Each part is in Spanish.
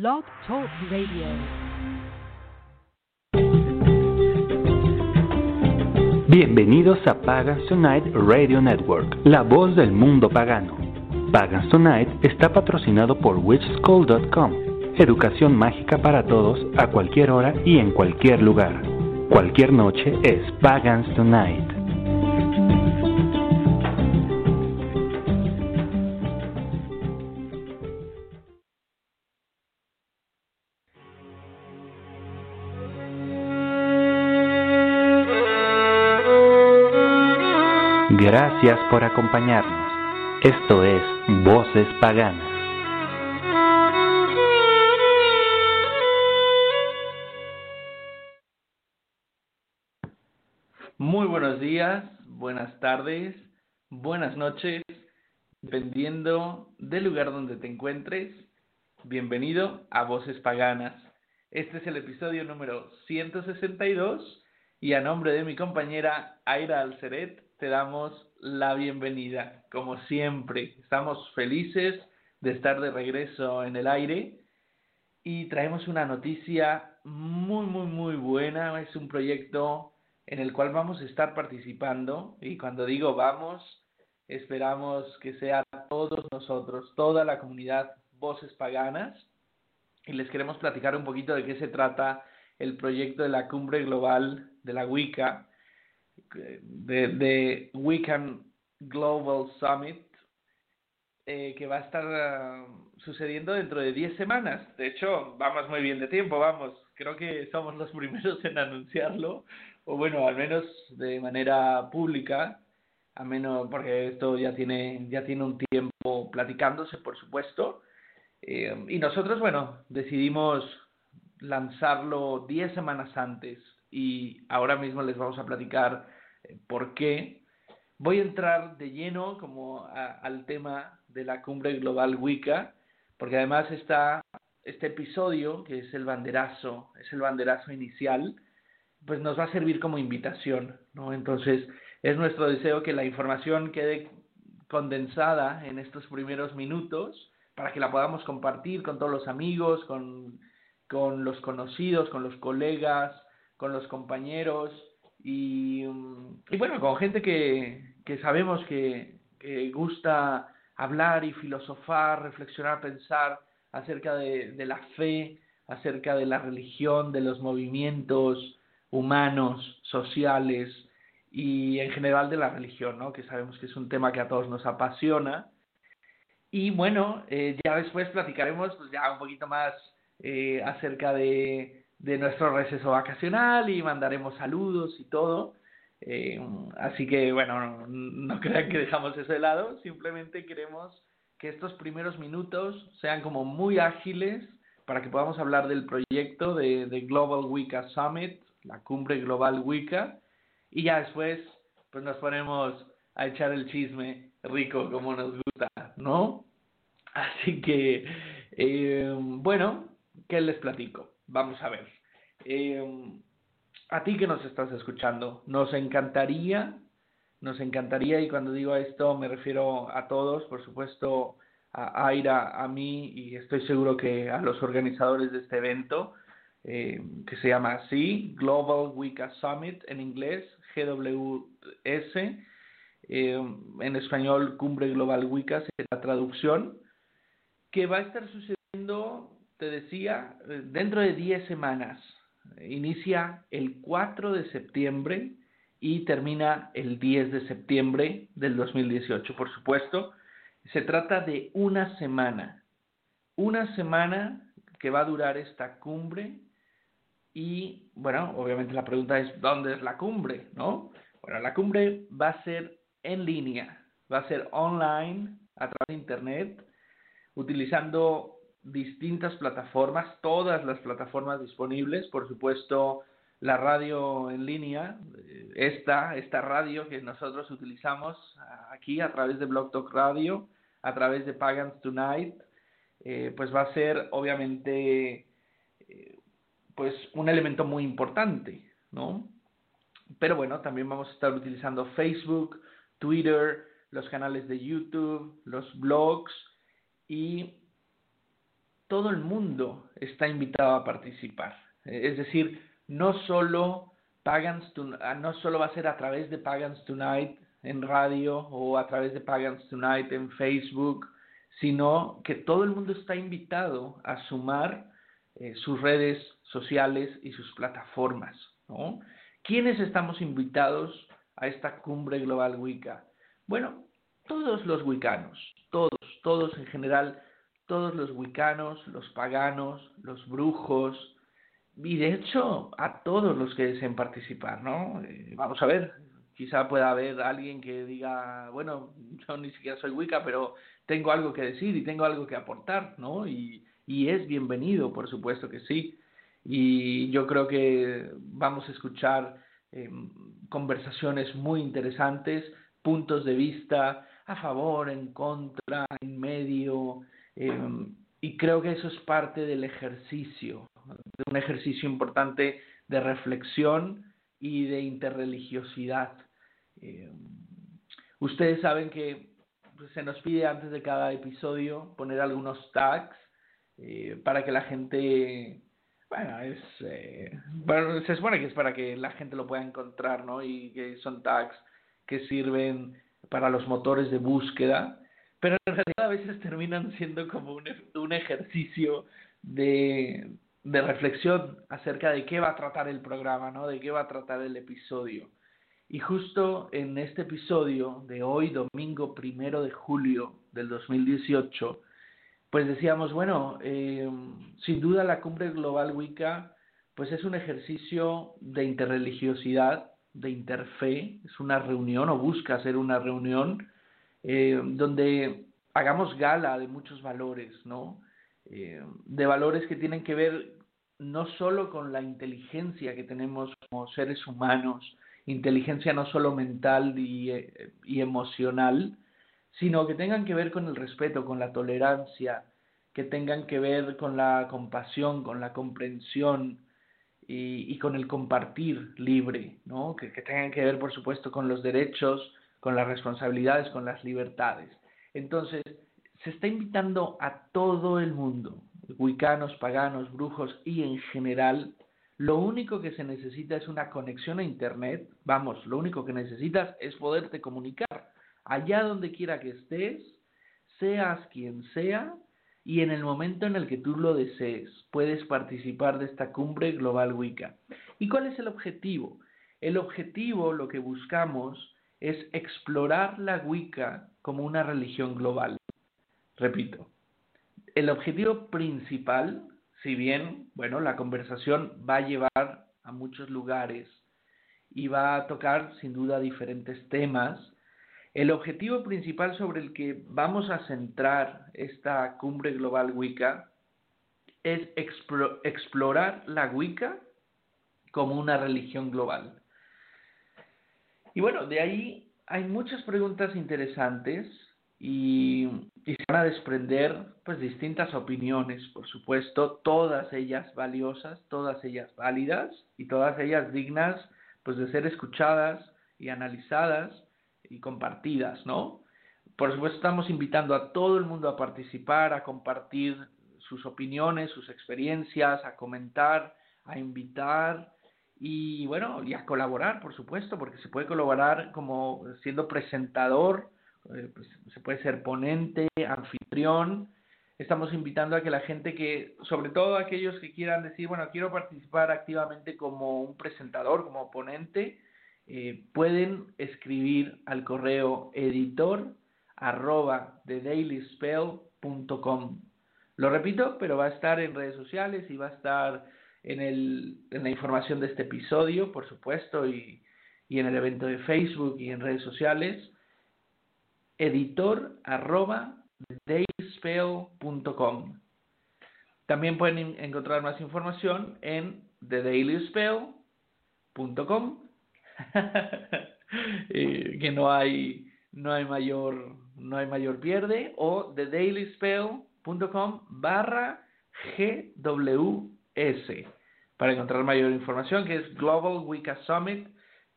Blog Talk Radio. Bienvenidos a Pagans Tonight Radio Network, la voz del mundo pagano. Pagans Tonight está patrocinado por witchschool.com, educación mágica para todos a cualquier hora y en cualquier lugar. Cualquier noche es Pagans Tonight. Gracias por acompañarnos. Esto es Voces Paganas. Muy buenos días, buenas tardes, buenas noches, dependiendo del lugar donde te encuentres. Bienvenido a Voces Paganas. Este es el episodio número 162 y a nombre de mi compañera Aira Alceret te damos la bienvenida. Como siempre, estamos felices de estar de regreso en el aire y traemos una noticia muy, muy, muy buena. Es un proyecto en el cual vamos a estar participando y cuando digo vamos, esperamos que sea todos nosotros, toda la comunidad Voces Paganas y les queremos platicar un poquito de qué se trata el proyecto de la cumbre global de la Wicca, de, de Wiccan Global Summit, eh, que va a estar uh, sucediendo dentro de 10 semanas. De hecho, vamos muy bien de tiempo, vamos. Creo que somos los primeros en anunciarlo, o bueno, al menos de manera pública, a menos porque esto ya tiene, ya tiene un tiempo platicándose, por supuesto. Eh, y nosotros, bueno, decidimos lanzarlo 10 semanas antes y ahora mismo les vamos a platicar eh, por qué. Voy a entrar de lleno como al tema de la cumbre global Wicca, porque además está este episodio, que es el banderazo, es el banderazo inicial, pues nos va a servir como invitación, ¿no? Entonces, es nuestro deseo que la información quede condensada en estos primeros minutos para que la podamos compartir con todos los amigos, con, con los conocidos, con los colegas, con los compañeros y, y bueno, con gente que, que sabemos que, que, gusta hablar y filosofar, reflexionar, pensar acerca de, de la fe, acerca de la religión, de los movimientos humanos, sociales y en general de la religión, ¿no? que sabemos que es un tema que a todos nos apasiona. Y bueno, eh, ya después platicaremos pues, ya un poquito más eh, acerca de, de nuestro receso vacacional y mandaremos saludos y todo. Eh, así que bueno, no, crean que dejamos eso de lado, simplemente queremos que estos primeros minutos sean como muy ágiles para que podamos hablar del proyecto de, de Global Wicca Summit, la cumbre global Wicca, y ya después pues nos ponemos a echar el chisme rico como nos gusta, ¿no? Así que, eh, bueno, ¿qué les platico? Vamos a ver. Eh, a ti que nos estás escuchando, nos encantaría, nos encantaría, y cuando digo esto me refiero a todos, por supuesto a Aira, a mí, y estoy seguro que a los organizadores de este evento, eh, que se llama así, Global Wicca Summit en inglés, GWS, eh, en español Cumbre Global Wicca, es la traducción, que va a estar sucediendo, te decía, dentro de 10 semanas. Inicia el 4 de septiembre y termina el 10 de septiembre del 2018, por supuesto. Se trata de una semana, una semana que va a durar esta cumbre y, bueno, obviamente la pregunta es, ¿dónde es la cumbre? ¿No? Bueno, la cumbre va a ser en línea, va a ser online, a través de Internet, utilizando distintas plataformas, todas las plataformas disponibles, por supuesto la radio en línea, esta, esta radio que nosotros utilizamos aquí a través de Blog Talk Radio, a través de Pagans Tonight, eh, pues va a ser obviamente eh, pues un elemento muy importante, ¿no? Pero bueno, también vamos a estar utilizando Facebook, Twitter, los canales de YouTube, los blogs y todo el mundo está invitado a participar. Es decir, no solo Pagans ah, no solo va a ser a través de Pagans Tonight en radio o a través de Pagans Tonight en Facebook, sino que todo el mundo está invitado a sumar eh, sus redes sociales y sus plataformas. ¿Quiénes estamos invitados a esta cumbre global Wicca? Bueno, todos los wicanos, todos, todos en general, todos los wicanos, los paganos, los brujos, y de hecho a todos los que deseen participar, ¿no? Eh, vamos a ver, quizá pueda haber alguien que diga, bueno, yo ni siquiera soy Wicca, pero tengo algo que decir y tengo algo que aportar, ¿no? Y, y es bienvenido, por supuesto que sí. Y yo creo que vamos a escuchar eh, conversaciones muy interesantes, puntos de vista a favor, en contra, en medio, eh, y creo que eso es parte del ejercicio, un ejercicio importante de reflexión y de interreligiosidad. Eh, ustedes saben que se nos pide antes de cada episodio poner algunos tags eh, para que la gente, bueno, es, eh, se supone que es para que la gente lo pueda encontrar, ¿no? Y que son tags que sirven para los motores de búsqueda, pero en realidad a veces terminan siendo como un, un ejercicio de, de reflexión acerca de qué va a tratar el programa, ¿no? De qué va a tratar el episodio. Y justo en este episodio de hoy, domingo primero de julio del 2018, pues decíamos, bueno, eh, sin duda la cumbre global Wicca, pues es un ejercicio de interreligiosidad, de interfe, es una reunión o busca ser una reunión eh, donde hagamos gala de muchos valores, ¿no? Eh, de valores que tienen que ver no solo con la inteligencia que tenemos como seres humanos, inteligencia no solo mental y, eh, y, emocional, sino que tengan que ver con el respeto, con la tolerancia, que tengan que ver con la compasión, con la comprensión y, y con el compartir libre, ¿no? que tengan que ver, por supuesto, con los derechos, con las responsabilidades, con las libertades. Entonces, se está invitando a todo el mundo, wicanos, paganos, brujos y en general, lo único que se necesita es una conexión a Internet. Vamos, lo único que necesitas es poderte comunicar allá donde quiera que estés, seas quien sea, y en el momento en el que tú lo desees, puedes participar de esta cumbre global Wicca. ¿Y cuál es el objetivo? El objetivo, lo que buscamos, es explorar la Wicca como una religión global. Repito, el objetivo principal, si bien, bueno, la conversación va a llevar a muchos lugares y va a tocar sin duda diferentes temas, el objetivo principal sobre el que vamos a centrar esta cumbre global Wicca es explorar la Wicca como una religión global. Y bueno, de ahí hay muchas preguntas interesantes y, se van a desprender pues distintas opiniones, por supuesto, todas ellas valiosas, todas ellas válidas y todas ellas dignas pues de ser escuchadas y analizadas y compartidas, ¿no? Por supuesto estamos invitando a todo el mundo a participar, a compartir sus opiniones, sus experiencias, a comentar, a invitar y bueno, y a colaborar, por supuesto, porque se puede colaborar como siendo presentador eh, pues, se puede ser ponente, anfitrión. Estamos invitando a que la gente que, sobre todo aquellos que quieran decir, bueno, quiero participar activamente como un presentador, como ponente, eh, pueden escribir al correo editor arroba thedailyspell.com. Lo repito, pero va a estar en redes sociales y va a estar en, la información de este episodio, por supuesto, y, en el evento de Facebook y en redes sociales editor arroba. También pueden encontrar más información en thedailyspell.com. eh, que no hay no hay mayor no hay mayor pierde o thedailyspell.com barra GWS para encontrar mayor información que es Global Wicca Summit.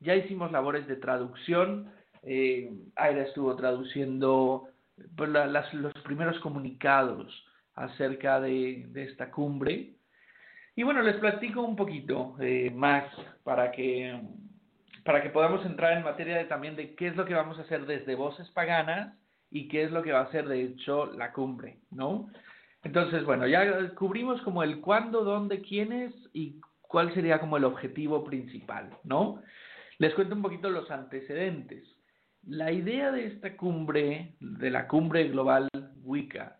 Ya hicimos labores de traducción eh, Aira estuvo traduciendo pues, los primeros comunicados acerca de, esta cumbre. Y bueno, les platico un poquito eh, más para que, para que podamos entrar en materia de, también de qué es lo que vamos a hacer desde Voces Paganas y qué es lo que va a ser de hecho la cumbre, ¿no? Entonces, bueno, ya cubrimos como el cuándo, dónde, quiénes y cuál sería como el objetivo principal, ¿no? Les cuento un poquito los antecedentes. La idea de esta cumbre, de la cumbre global Wicca,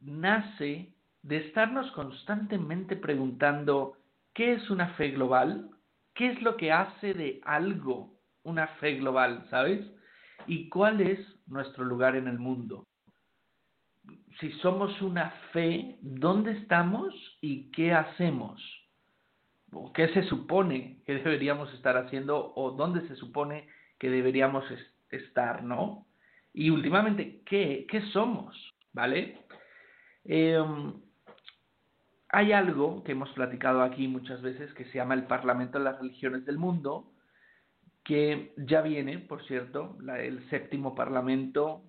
nace de estarnos constantemente preguntando qué es una fe global, qué es lo que hace de algo una fe global, ¿sabes? Y cuál es nuestro lugar en el mundo. Si somos una fe, ¿dónde estamos y qué hacemos? ¿O ¿Qué se supone que deberíamos estar haciendo o dónde se supone que deberíamos estar? ¿no? Y últimamente, ¿qué, qué somos? ¿Vale? Em, hay algo que hemos platicado aquí muchas veces que se llama el Parlamento de las Religiones del Mundo, que ya viene, por cierto, el séptimo Parlamento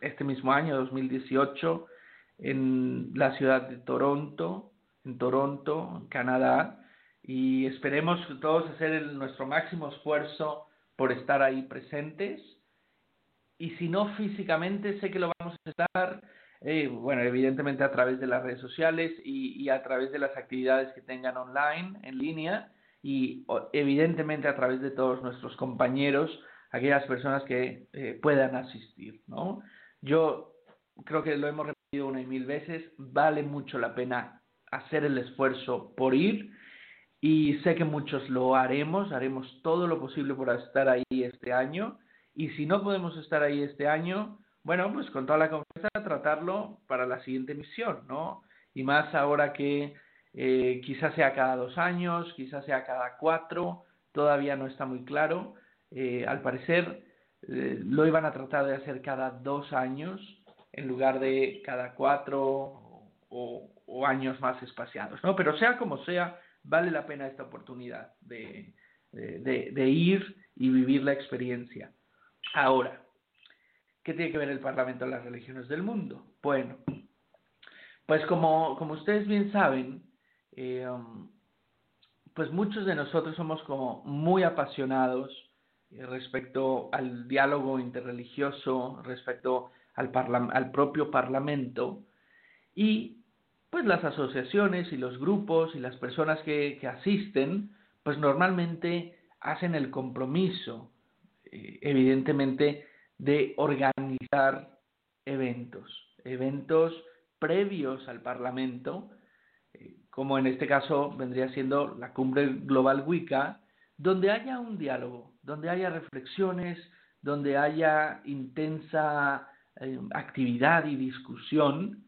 este mismo año, 2018, en la ciudad de Toronto, en Toronto, Canadá, y esperemos todos hacer nuestro máximo esfuerzo por estar ahí presentes. Y si no físicamente, sé que lo vamos a estar, eh, bueno, evidentemente a través de las redes sociales y, a través de las actividades que tengan online, en línea, y evidentemente a través de todos nuestros compañeros, aquellas personas que eh, puedan asistir, ¿no? Yo creo que lo hemos repetido una y mil veces, vale mucho la pena hacer el esfuerzo por ir y sé que muchos lo haremos, haremos todo lo posible por estar ahí este año y si no podemos estar ahí este año, bueno, pues con toda la confianza tratarlo para la siguiente misión, ¿no? Y más ahora que eh, quizás sea cada dos años, quizás sea cada cuatro, todavía no está muy claro. Eh, al parecer eh, lo iban a tratar de hacer cada dos años en lugar de cada cuatro o, años más espaciados, ¿no? Pero sea como sea, vale la pena esta oportunidad de, ir y vivir la experiencia. Ahora, ¿qué tiene que ver el Parlamento de las Religiones del Mundo? Bueno, pues como, ustedes bien saben, eh, pues muchos de nosotros somos como muy apasionados respecto al diálogo interreligioso, respecto al, al propio Parlamento, y pues las asociaciones y los grupos y las personas que, asisten, pues normalmente hacen el compromiso, eh, evidentemente, de organizar eventos, eventos previos al Parlamento, eh, como en este caso vendría siendo la cumbre global Wicca, donde haya un diálogo, donde haya reflexiones, donde haya intensa eh, actividad y discusión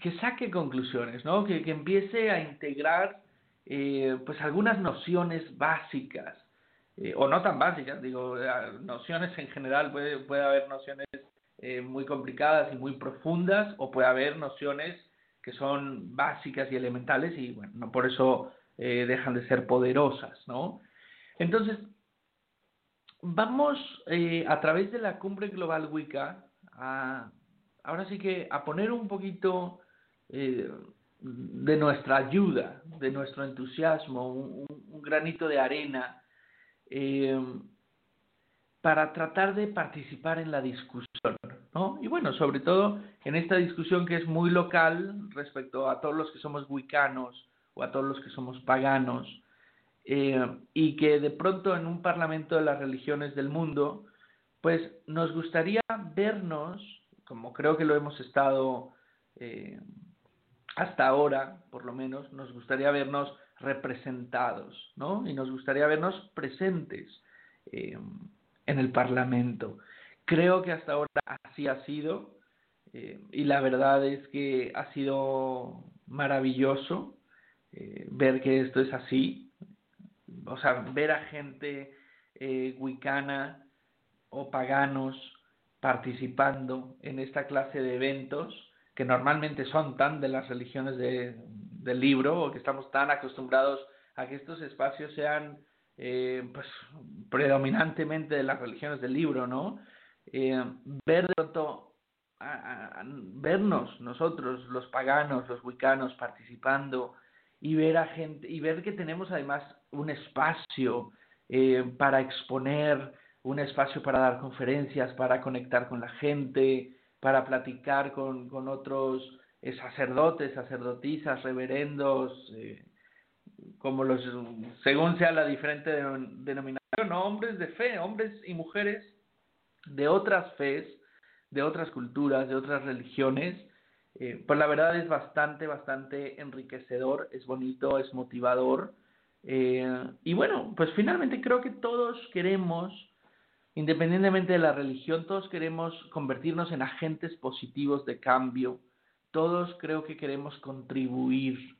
que saque conclusiones, ¿no? Que, empiece a integrar eh, pues algunas nociones básicas, eh, o no tan básicas, digo, eh, nociones en general, puede, puede haber nociones muy complicadas y muy profundas, o puede haber nociones que son básicas y elementales y bueno, no por eso dejan de ser poderosas, ¿no? Entonces, vamos a través de la cumbre global Wicca a, ahora sí que a poner un poquito eh, de nuestra ayuda, de nuestro entusiasmo, un, granito de arena, eh, para tratar de participar en la discusión, ¿no? Y bueno, sobre todo en esta discusión que es muy local respecto a todos los que somos wicanos o a todos los que somos paganos, eh, y que de pronto en un parlamento de las religiones del mundo, pues nos gustaría vernos, como creo que lo hemos estado hasta ahora, por lo menos, nos gustaría vernos representados, ¿no? Y nos gustaría vernos presentes eh, en el Parlamento. Creo que hasta ahora así ha sido eh, y la verdad es que ha sido maravilloso eh, ver que esto es así, o sea, ver a gente wicana o paganos participando en esta clase de eventos que normalmente son tan de las religiones de, del libro o que estamos tan acostumbrados a que estos espacios sean eh, pues predominantemente de las religiones del libro, ¿no? Eh, ver de pronto a, vernos nosotros, los paganos, los wicanos, participando y ver a gente y ver que tenemos además un espacio eh, para exponer, un espacio para dar conferencias, para conectar con la gente, para platicar con, con otros eh, sacerdotes, sacerdotisas, reverendos, eh, como los, según sea la diferente denominación, hombres de fe, hombres y mujeres de otras fes, de otras culturas, de otras religiones, eh, pues la verdad es bastante, bastante enriquecedor, es bonito, es motivador. Eh, y bueno, pues finalmente creo que todos queremos, independientemente de la religión, todos queremos convertirnos en agentes positivos de cambio. Todos creo que queremos contribuir.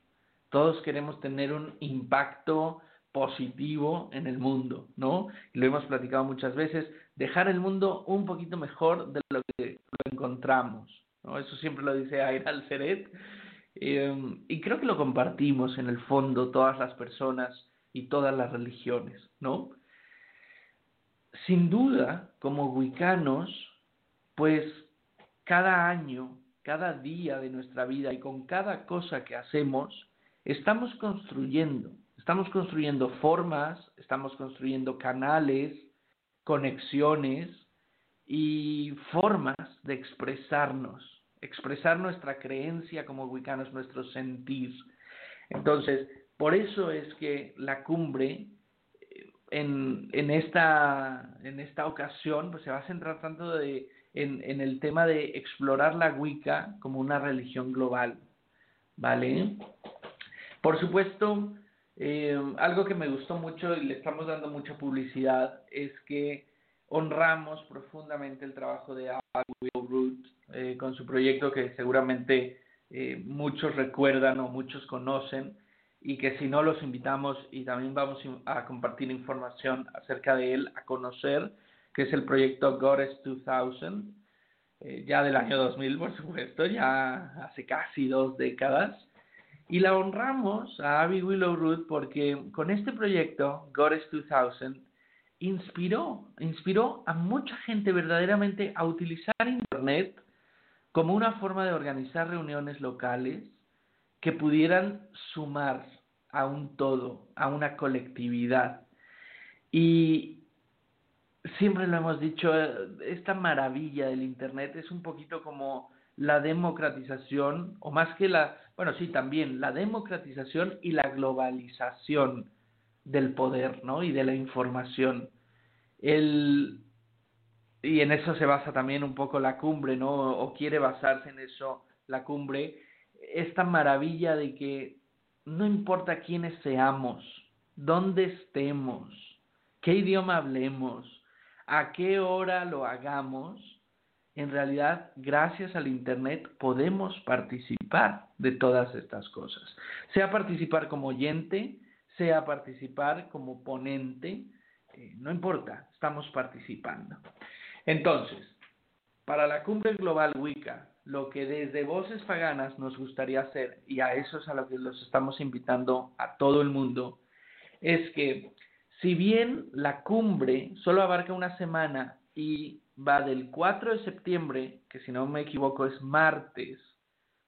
Todos queremos tener un impacto positivo en el mundo, ¿no? Lo hemos platicado muchas veces, dejar el mundo un poquito mejor de lo que lo encontramos, ¿no? Eso siempre lo dice Aira Seret, eh, y creo que lo compartimos en el fondo todas las personas y todas las religiones, ¿no? Sin duda, como wicanos, pues cada año, cada día de nuestra vida y con cada cosa que hacemos, estamos construyendo Estamos construyendo formas, estamos construyendo canales, conexiones y formas de expresarnos, expresar nuestra creencia como wicanos, nuestro sentir. Entonces, por eso es que la cumbre en, en, esta, en esta ocasión pues, se va a centrar tanto de, en, en el tema de explorar la Wicca como una religión global. ¿Vale? Por supuesto, eh, algo que me gustó mucho y le estamos dando mucha publicidad es que honramos profundamente el trabajo de Will Root eh, con su proyecto que seguramente eh, muchos recuerdan o muchos conocen y que si no los invitamos y también vamos a compartir información acerca de él, a conocer, que es el proyecto Goddess 2000, ya del año 2000 por supuesto, ya hace casi dos décadas. Y la honramos a Abby Willow Root porque con este proyecto, Goddess 2000, inspiró, inspiró a mucha gente verdaderamente a utilizar Internet como una forma de organizar reuniones locales que pudieran sumar a un todo, a una colectividad. Y siempre lo hemos dicho, esta maravilla del Internet es un poquito como la democratización, o más que la, bueno, sí, también la democratización y la globalización del poder, ¿no? Y de la información. El, y en eso se basa también un poco la cumbre, ¿no? O quiere basarse en eso la cumbre. Esta maravilla de que no importa quiénes seamos, dónde estemos, qué idioma hablemos, a qué hora lo hagamos, en realidad, gracias al Internet podemos participar de todas estas cosas. Sea participar como oyente, sea participar como ponente, eh, no importa, estamos participando. Entonces, para la cumbre global Wicca, lo que desde Voces Paganas nos gustaría hacer, y a eso es a lo que los estamos invitando a todo el mundo, es que si bien la cumbre solo abarca una semana y va del 4 de septiembre, que si no me equivoco es martes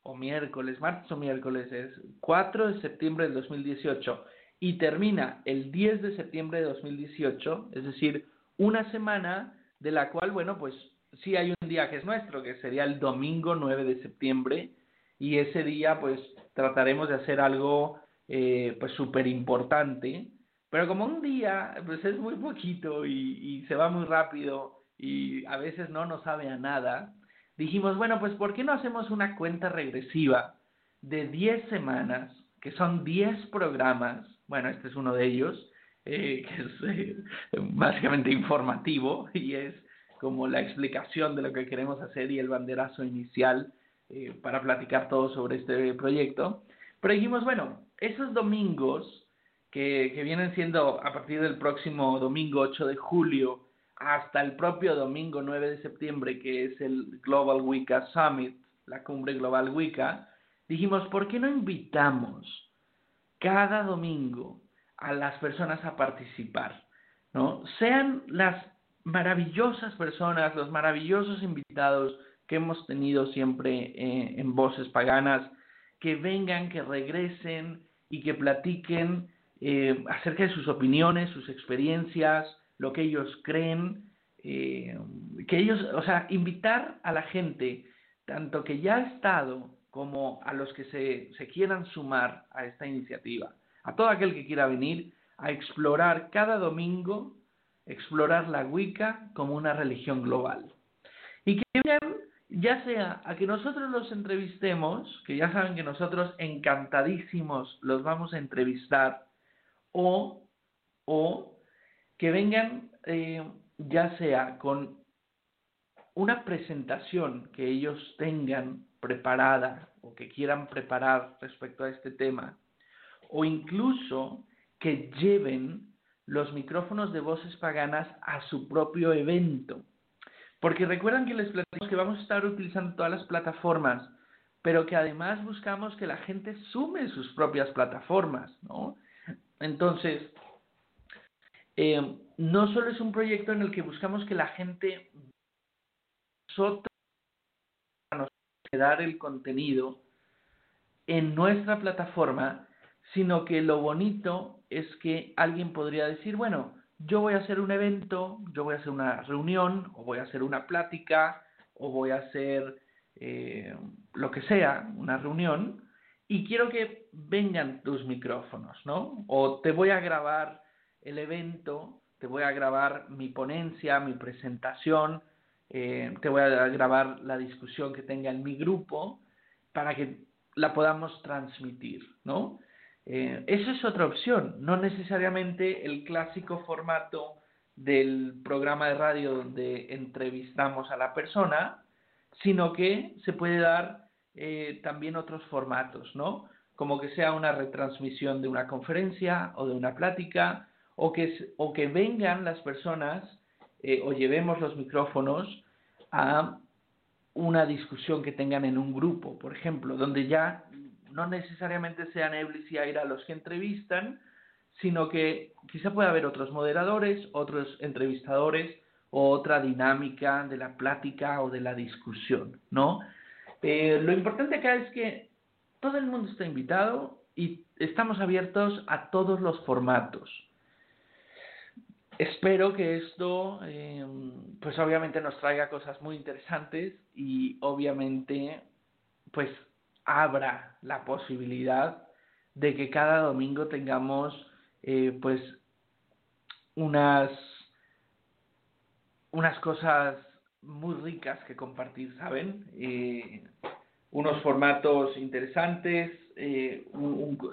o miércoles, martes o miércoles es 4 de septiembre del 2018 y termina el 10 de septiembre de 2018, es decir, una semana de la cual, bueno, pues sí hay un día que es nuestro, que sería el domingo 9 de septiembre, y ese día pues trataremos de hacer algo eh, pues súper importante, pero como un día pues es muy poquito y, y se va muy rápido, y a veces no nos sabe a nada, dijimos, bueno, pues ¿por qué no hacemos una cuenta regresiva de 10 semanas, que son 10 programas? Bueno, este es uno de ellos, eh, que es eh, básicamente informativo y es como la explicación de lo que queremos hacer y el banderazo inicial eh, para platicar todo sobre este proyecto. Pero dijimos, bueno, esos domingos que, que vienen siendo a partir del próximo domingo 8 de julio, hasta el propio domingo 9 de septiembre, que es el Global Wicca Summit, la cumbre Global Wicca, dijimos, ¿por qué no invitamos cada domingo a las personas a participar? ¿no? Sean las maravillosas personas, los maravillosos invitados que hemos tenido siempre eh, en Voces Paganas, que vengan, que regresen y que platiquen eh, acerca de sus opiniones, sus experiencias, lo que ellos creen, eh, que ellos, o sea, invitar a la gente, tanto que ya ha estado como a los que se, quieran sumar a esta iniciativa, a todo aquel que quiera venir a explorar cada domingo, explorar la Wicca como una religión global. Y que vengan ya sea a que nosotros los entrevistemos, que ya saben que nosotros encantadísimos los vamos a entrevistar, o, o que vengan eh, ya sea con una presentación que ellos tengan preparada o que quieran preparar respecto a este tema, o incluso que lleven los micrófonos de voces paganas a su propio evento. Porque recuerdan que les platicamos que vamos a estar utilizando todas las plataformas, pero que además buscamos que la gente sume sus propias plataformas, ¿no? Entonces, eh, no solo es un proyecto en el que buscamos que la gente nosotros nos dar el contenido en nuestra plataforma, sino que lo bonito es que alguien podría decir, bueno, yo voy a hacer un evento, yo voy a hacer una reunión, o voy a hacer una plática, o voy a hacer eh, lo que sea, una reunión, y quiero que vengan tus micrófonos, ¿no? O te voy a grabar el evento, te voy a grabar mi ponencia, mi presentación, eh, te voy a grabar la discusión que tenga en mi grupo para que la podamos transmitir, ¿no? Eh, eso es otra opción, no necesariamente el clásico formato del programa de radio donde entrevistamos a la persona, sino que se puede dar eh, también otros formatos, ¿no? Como que sea una retransmisión de una conferencia o de una plática, o que, o que vengan las personas eh, o llevemos los micrófonos a una discusión que tengan en un grupo, por ejemplo, donde ya no necesariamente sean Eblis y Aira los que entrevistan, sino que quizá pueda haber otros moderadores, otros entrevistadores o otra dinámica de la plática o de la discusión, ¿no? Eh, lo importante acá es que todo el mundo está invitado y estamos abiertos a todos los formatos. Espero que esto, eh, pues obviamente nos traiga cosas muy interesantes y obviamente, pues abra la posibilidad de que cada domingo tengamos eh, pues unas unas cosas muy ricas que compartir, ¿saben? Eh, unos formatos interesantes eh,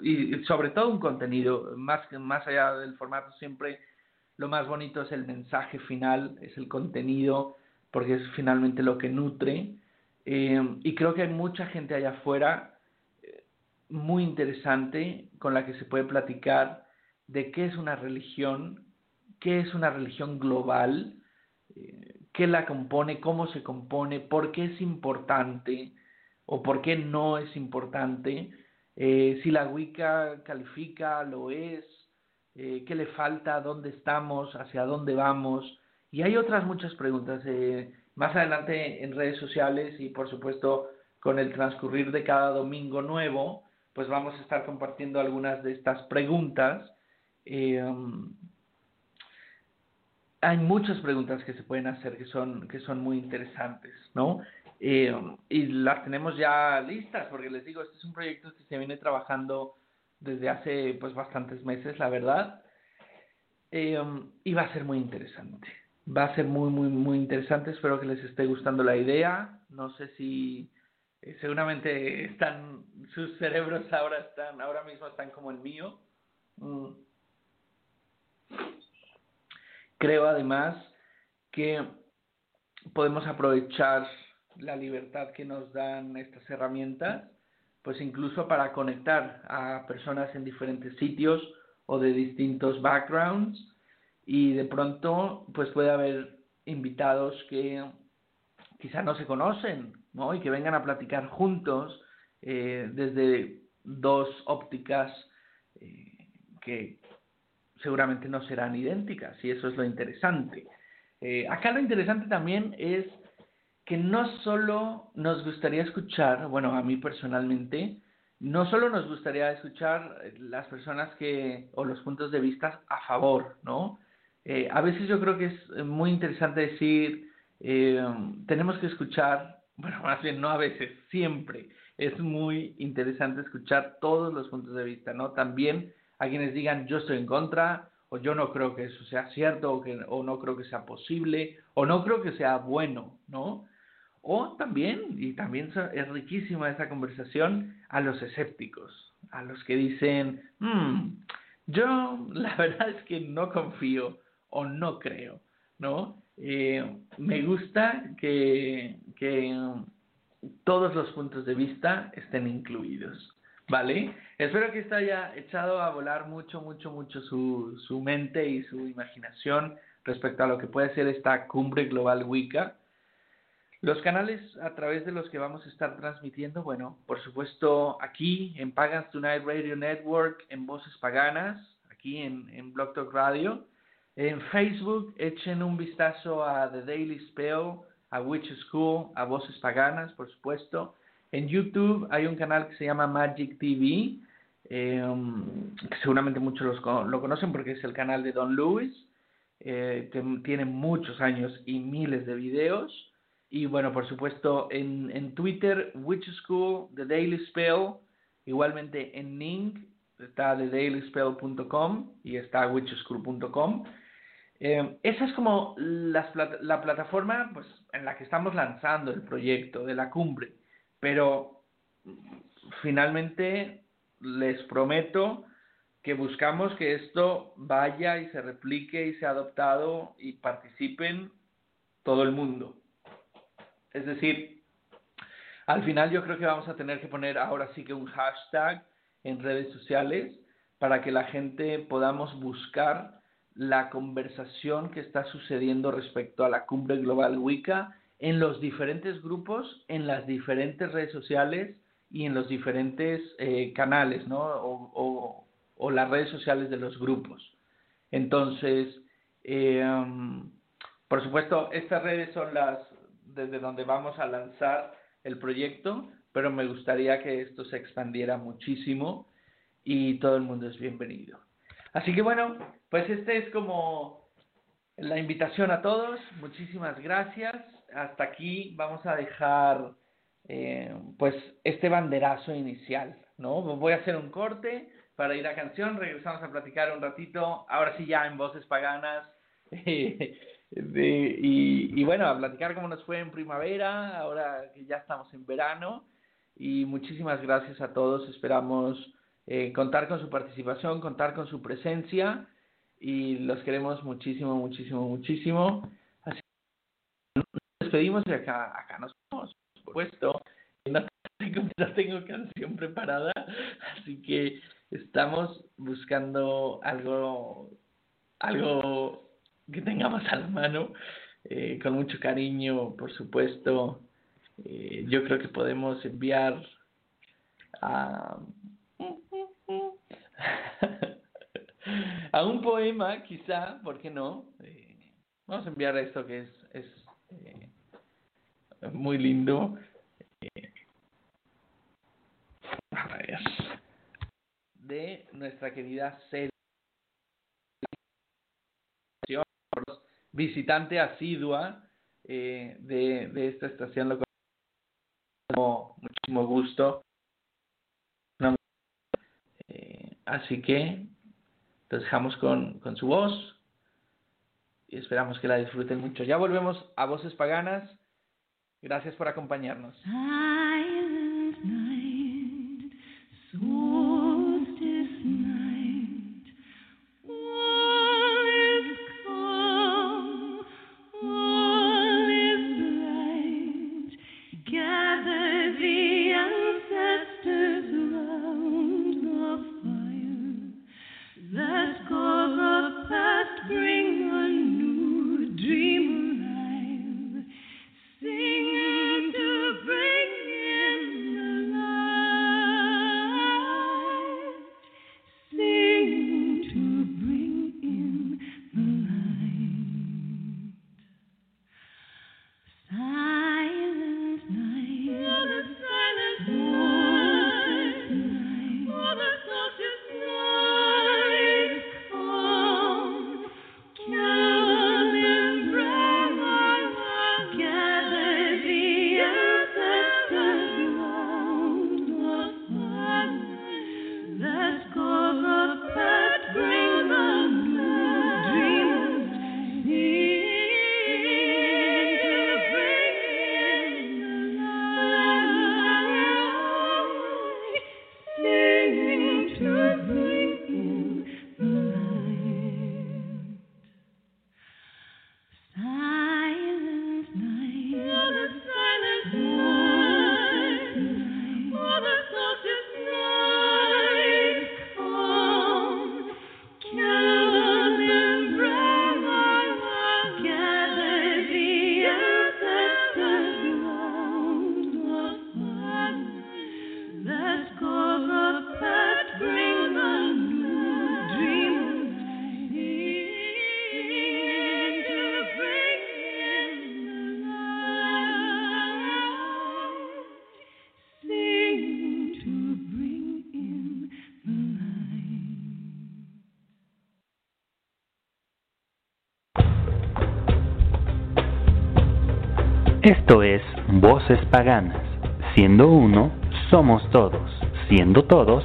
y sobre todo un contenido, más, más allá del formato siempre lo más bonito es el mensaje final, es el contenido, porque es finalmente lo que nutre. Eh, y creo que hay mucha gente allá afuera eh, muy interesante con la que se puede platicar de qué es una religión, qué es una religión global, eh, qué la compone, cómo se compone, por qué es importante o por qué no es importante, si la Wicca califica, lo es, qué le falta, dónde estamos, hacia dónde vamos. Y hay otras muchas preguntas. Más adelante en redes sociales y por supuesto con el transcurrir de cada domingo nuevo, pues vamos a estar compartiendo algunas de estas preguntas. Eh, hay muchas preguntas que se pueden hacer que son, que son muy interesantes, ¿no? Eh, y las tenemos ya listas, porque les digo, este es un proyecto que se viene trabajando desde hace pues bastantes meses, la verdad, eh, y va a ser muy interesante va a ser muy, muy, muy interesante. Espero que les esté gustando la idea. No sé si eh, seguramente están, sus cerebros ahora están, ahora mismo están como el mío. Mm. Creo además que podemos aprovechar la libertad que nos dan estas herramientas, pues incluso para conectar a personas en diferentes sitios o de distintos backgrounds y de pronto pues puede haber invitados que quizá no se conocen, ¿no? Y que vengan a platicar juntos eh, desde dos ópticas eh, que seguramente no serán idénticas y eso es lo interesante. Eh, acá lo interesante también es que no solo nos gustaría escuchar, bueno, a mí personalmente, no solo nos gustaría escuchar las personas que, o los puntos de vista a favor, ¿no? Eh, a veces yo creo que es muy interesante decir, eh, tenemos que escuchar, bueno, más bien no a veces, siempre es muy interesante escuchar todos los puntos de vista, ¿no? También a quienes digan yo estoy en contra, o yo no creo que eso sea cierto, o, que, o no creo que sea posible, o no creo que sea bueno, ¿no? O también, y también es riquísima esa conversación, a los escépticos, a los que dicen, hmm, yo la verdad es que no confío o no creo, ¿no? Eh, me gusta que, que todos los puntos de vista estén incluidos. ¿Vale? Espero que esto haya echado a volar mucho, mucho, mucho su, su mente y su imaginación respecto a lo que puede ser esta cumbre global Wicca. Los canales a través de los que vamos a estar transmitiendo, bueno, por supuesto aquí en Pagans Tonight Radio Network, en Voces Paganas, aquí en, en Blog Talk Radio. En Facebook echen un vistazo a The Daily Spell, a Witch School, a Voces Paganas, por supuesto. En YouTube hay un canal que se llama Magic TV, em, que seguramente muchos lo conocen porque es el canal de Don Lewis, eh, que tiene muchos años y miles de videos. Y bueno, por supuesto, en, en Twitter, Witch School, The Daily Spell, igualmente en Ning, está thedailyspell.com y está witchschool.com. Eh, esa es como la, la plataforma pues, en la que estamos lanzando el proyecto de la cumbre. Pero finalmente les prometo que buscamos que esto vaya y se replique y sea adoptado y participen todo el mundo. Es decir, al final yo creo que vamos a tener que poner ahora sí que un hashtag en redes sociales para que la gente podamos buscar la conversación que está sucediendo respecto a la cumbre global Wicca en los diferentes grupos, en las diferentes redes sociales y en los diferentes eh, canales, ¿no? O, las redes sociales de los grupos. Entonces, eh, por supuesto, estas redes son las desde donde vamos a lanzar el proyecto, pero me gustaría que esto se expandiera muchísimo y todo el mundo es bienvenido. Así que bueno, pues este es como la invitación a todos. Muchísimas gracias hasta aquí vamos a dejar eh, pues este banderazo inicial, ¿no? Voy a hacer un corte para ir a canción, regresamos a platicar un ratito, ahora sí ya en voces paganas, y, y, bueno, a platicar cómo nos fue en primavera, ahora que ya estamos en verano, y muchísimas gracias a todos, esperamos eh, contar con su participación, contar con su presencia, y los queremos muchísimo, muchísimo, muchísimo. Despedimos y acá, acá nos vemos, por supuesto. No tengo, no tengo canción preparada, así que estamos buscando algo, algo que tengamos a la mano, eh, con mucho cariño, por supuesto. Eh, yo creo que podemos enviar a, a un poema, quizá, ¿por qué no? Eh, vamos a enviar esto que es, es muy lindo. De nuestra querida Celia, visitante asidua eh, de, esta estación, lo con muchísimo gusto. Eh, así que los dejamos con, con su voz y esperamos que la disfruten mucho. Ya volvemos a Voces Paganas. Gracias por acompañarnos. dream Esto es Voces Paganas. Siendo uno, somos todos. Siendo todos,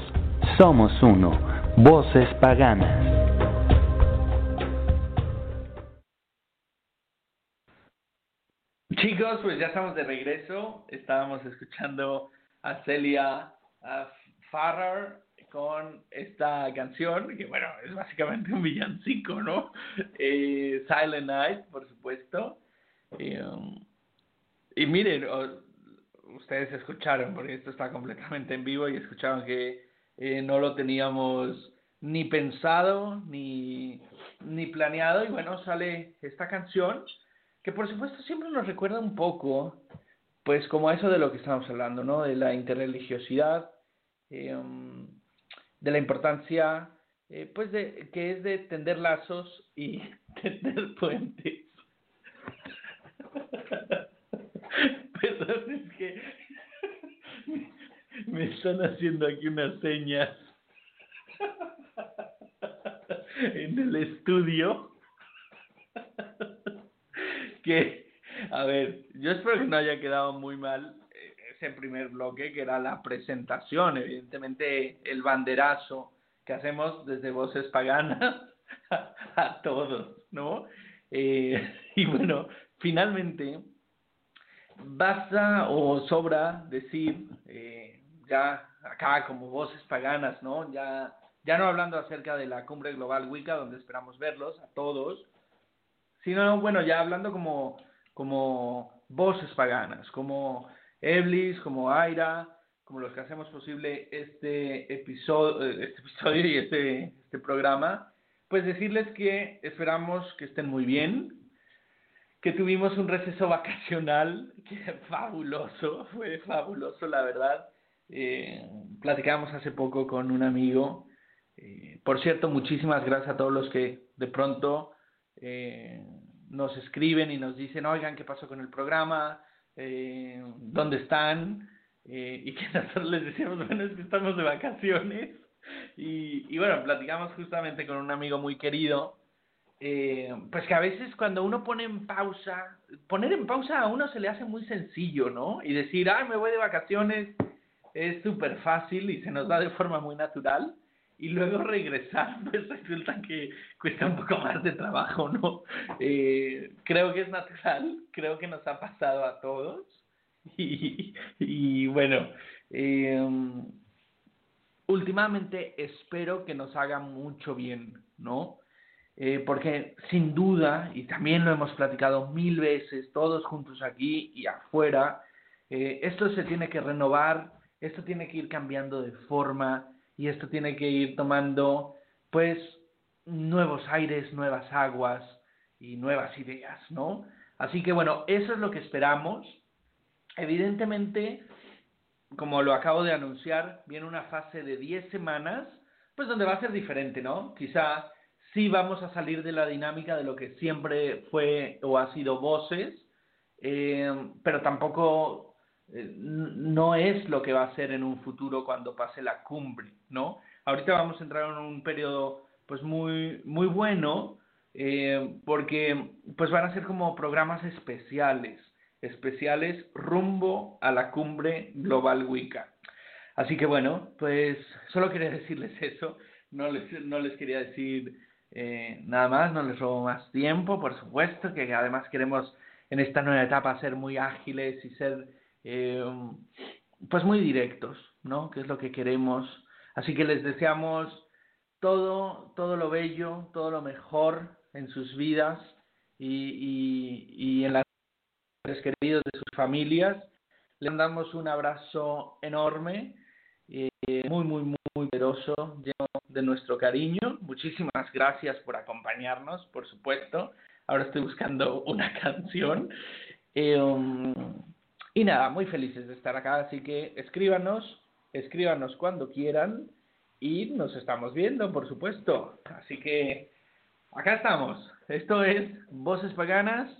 somos uno. Voces Paganas. Chicos, pues ya estamos de regreso. Estábamos escuchando a Celia Farrar con esta canción, que bueno, es básicamente un villancico, ¿no? Eh, Silent Night, por supuesto. Um, y miren, ustedes escucharon, porque esto está completamente en vivo y escucharon que eh, no lo teníamos ni pensado ni, ni planeado. Y bueno, sale esta canción que por supuesto siempre nos recuerda un poco, pues como eso de lo que estamos hablando, ¿no? De la interreligiosidad, em, de la importancia, eh, pues de que es de tender lazos y tender puentes. Perdón, es que me están haciendo aquí unas señas en el estudio. Que, a ver, yo espero que no haya quedado muy mal eh, ese primer bloque, que era la presentación, evidentemente el banderazo que hacemos desde Voces Paganas a, todos, ¿no? Eh, y bueno, finalmente basta o sobra decir, eh, ya acá como voces paganas, ¿no? Ya, ya no hablando acerca de la cumbre global Wicca, donde esperamos verlos a todos, sino, bueno, ya hablando como, como voces paganas, como Eblis, como Aira, como los que hacemos posible este episodio, este episodio y este, este programa, pues decirles que esperamos que estén muy bien, que tuvimos un receso vacacional, que fabuloso, fue fabuloso la verdad. Eh, platicamos hace poco con un amigo. Eh, por cierto, muchísimas gracias a todos los que de pronto eh, nos escriben y nos dicen, oigan, ¿qué pasó con el programa? Eh, ¿Dónde están? Y que nosotros les decíamos, bueno, es que estamos de vacaciones. Y bueno, platicamos justamente con un amigo muy querido eh, pues que a veces cuando uno pone en pausa, poner en pausa a uno se le hace muy sencillo, ¿no? Y decir, ay, me voy de vacaciones, es súper fácil y se nos da de forma muy natural. Y luego regresar, pues resulta que cuesta un poco más de trabajo, ¿no? Eh, creo que es natural, creo que nos ha pasado a todos. Y, bueno, eh, últimamente espero que nos haga mucho bien, ¿no? Eh, porque sin duda, y también lo hemos platicado mil veces, todos juntos aquí y afuera, eh, esto se tiene que renovar, esto tiene que ir cambiando de forma y esto tiene que ir tomando, pues, nuevos aires, nuevas aguas y nuevas ideas, ¿no? Así que bueno, eso es lo que esperamos. Evidentemente, como lo acabo de anunciar, viene una fase de 10 semanas, pues donde va a ser diferente, ¿no? Quizá sí vamos a salir de la dinámica de lo que siempre fue o ha sido voces, eh, pero tampoco eh, no es lo que va a ser en un futuro cuando pase la cumbre, ¿no? Ahorita vamos a entrar en un periodo pues muy, muy bueno, eh, porque pues van a ser como programas especiales, especiales rumbo a la cumbre global Wicca. Así que bueno, pues solo quería decirles eso, no les, no les quería decir eh, nada más, no les robo más tiempo, por supuesto, que además queremos en esta nueva etapa ser muy ágiles y ser eh, pues muy directos, ¿no? Que es lo que queremos. Así que les deseamos todo, todo lo bello, todo lo mejor en sus vidas y, y, y en las queridos de sus familias. Les damos un abrazo enorme, eh, muy, muy, muy, poderoso, de nuestro cariño. Muchísimas gracias por acompañarnos, por supuesto. Ahora estoy buscando una canción. Eh, um, y nada, muy felices de estar acá, así que escríbanos, escríbanos cuando quieran y nos estamos viendo, por supuesto. Así que acá estamos. Esto es Voces Paganas.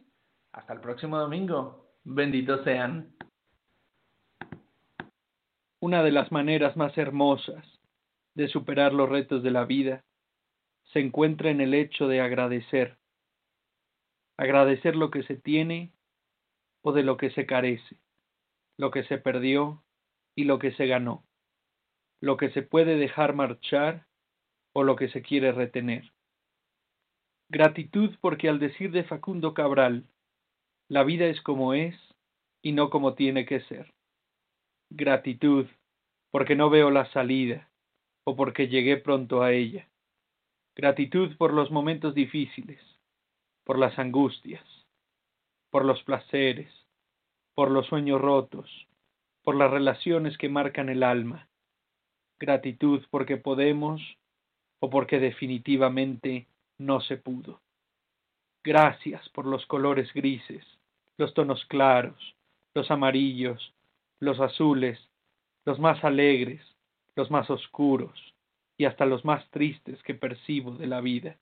Hasta el próximo domingo. Benditos sean. Una de las maneras más hermosas de superar los retos de la vida se encuentra en el hecho de agradecer. Agradecer lo que se tiene o de lo que se carece, lo que se perdió y lo que se ganó, lo que se puede dejar marchar o lo que se quiere retener. Gratitud porque al decir de Facundo Cabral, la vida es como es y no como tiene que ser. Gratitud porque no veo la salida o porque llegué pronto a ella. Gratitud por los momentos difíciles, por las angustias, por los placeres, por los sueños rotos, por las relaciones que marcan el alma. Gratitud porque podemos o porque definitivamente no se pudo. Gracias por los colores grises, los tonos claros, los amarillos, los azules, los más alegres, los más oscuros y hasta los más tristes que percibo de la vida.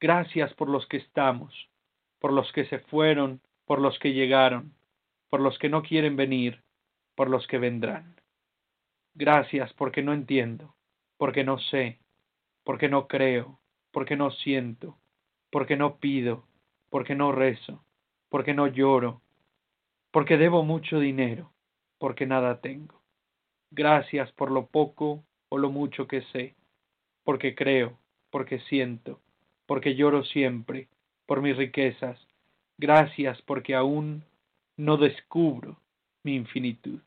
Gracias por los que estamos, por los que se fueron, por los que llegaron, por los que no quieren venir, por los que vendrán. Gracias porque no entiendo, porque no sé, porque no creo, porque no siento, porque no pido, porque no rezo, porque no lloro, porque debo mucho dinero, porque nada tengo. Gracias por lo poco o lo mucho que sé, porque creo, porque siento, porque lloro siempre, por mis riquezas. Gracias porque aún no descubro mi infinitud.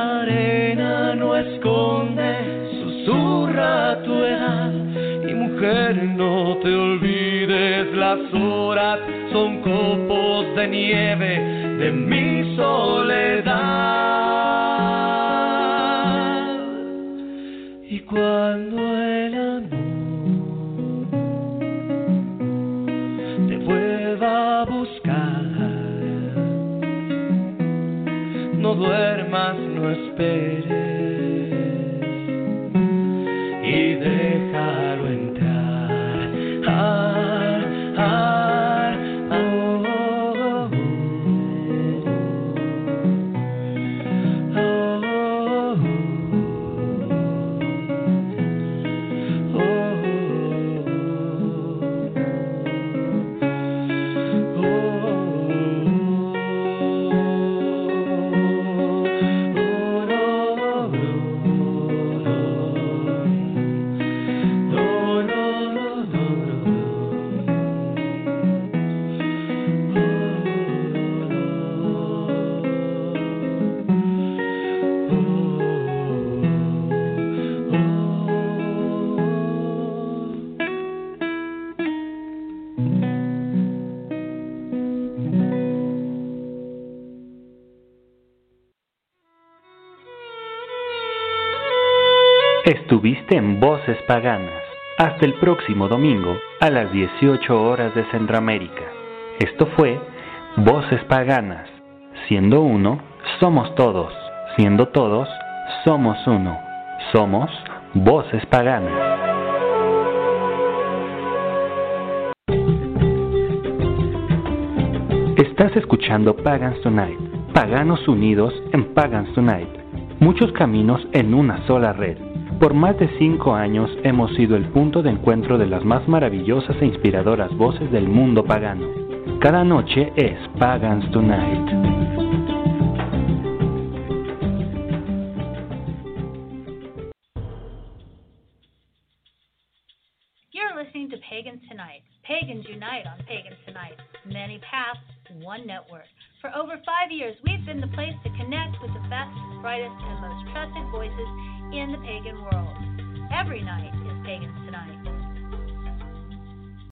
arena no esconde, susurra tu edad. Y mujer, no te olvides, las horas son copos de nieve de mi soledad. Estuviste en Voces Paganas. Hasta el próximo domingo a las 18 horas de Centroamérica. Esto fue Voces Paganas. Siendo uno, somos todos. Siendo todos, somos uno. Somos Voces Paganas. Estás escuchando Pagans Tonight, paganos unidos en Pagans Tonight, muchos caminos en una sola red. Por más de cinco años hemos sido el punto de encuentro de las más maravillosas e inspiradoras voces del mundo pagano. Cada noche es Pagans Tonight.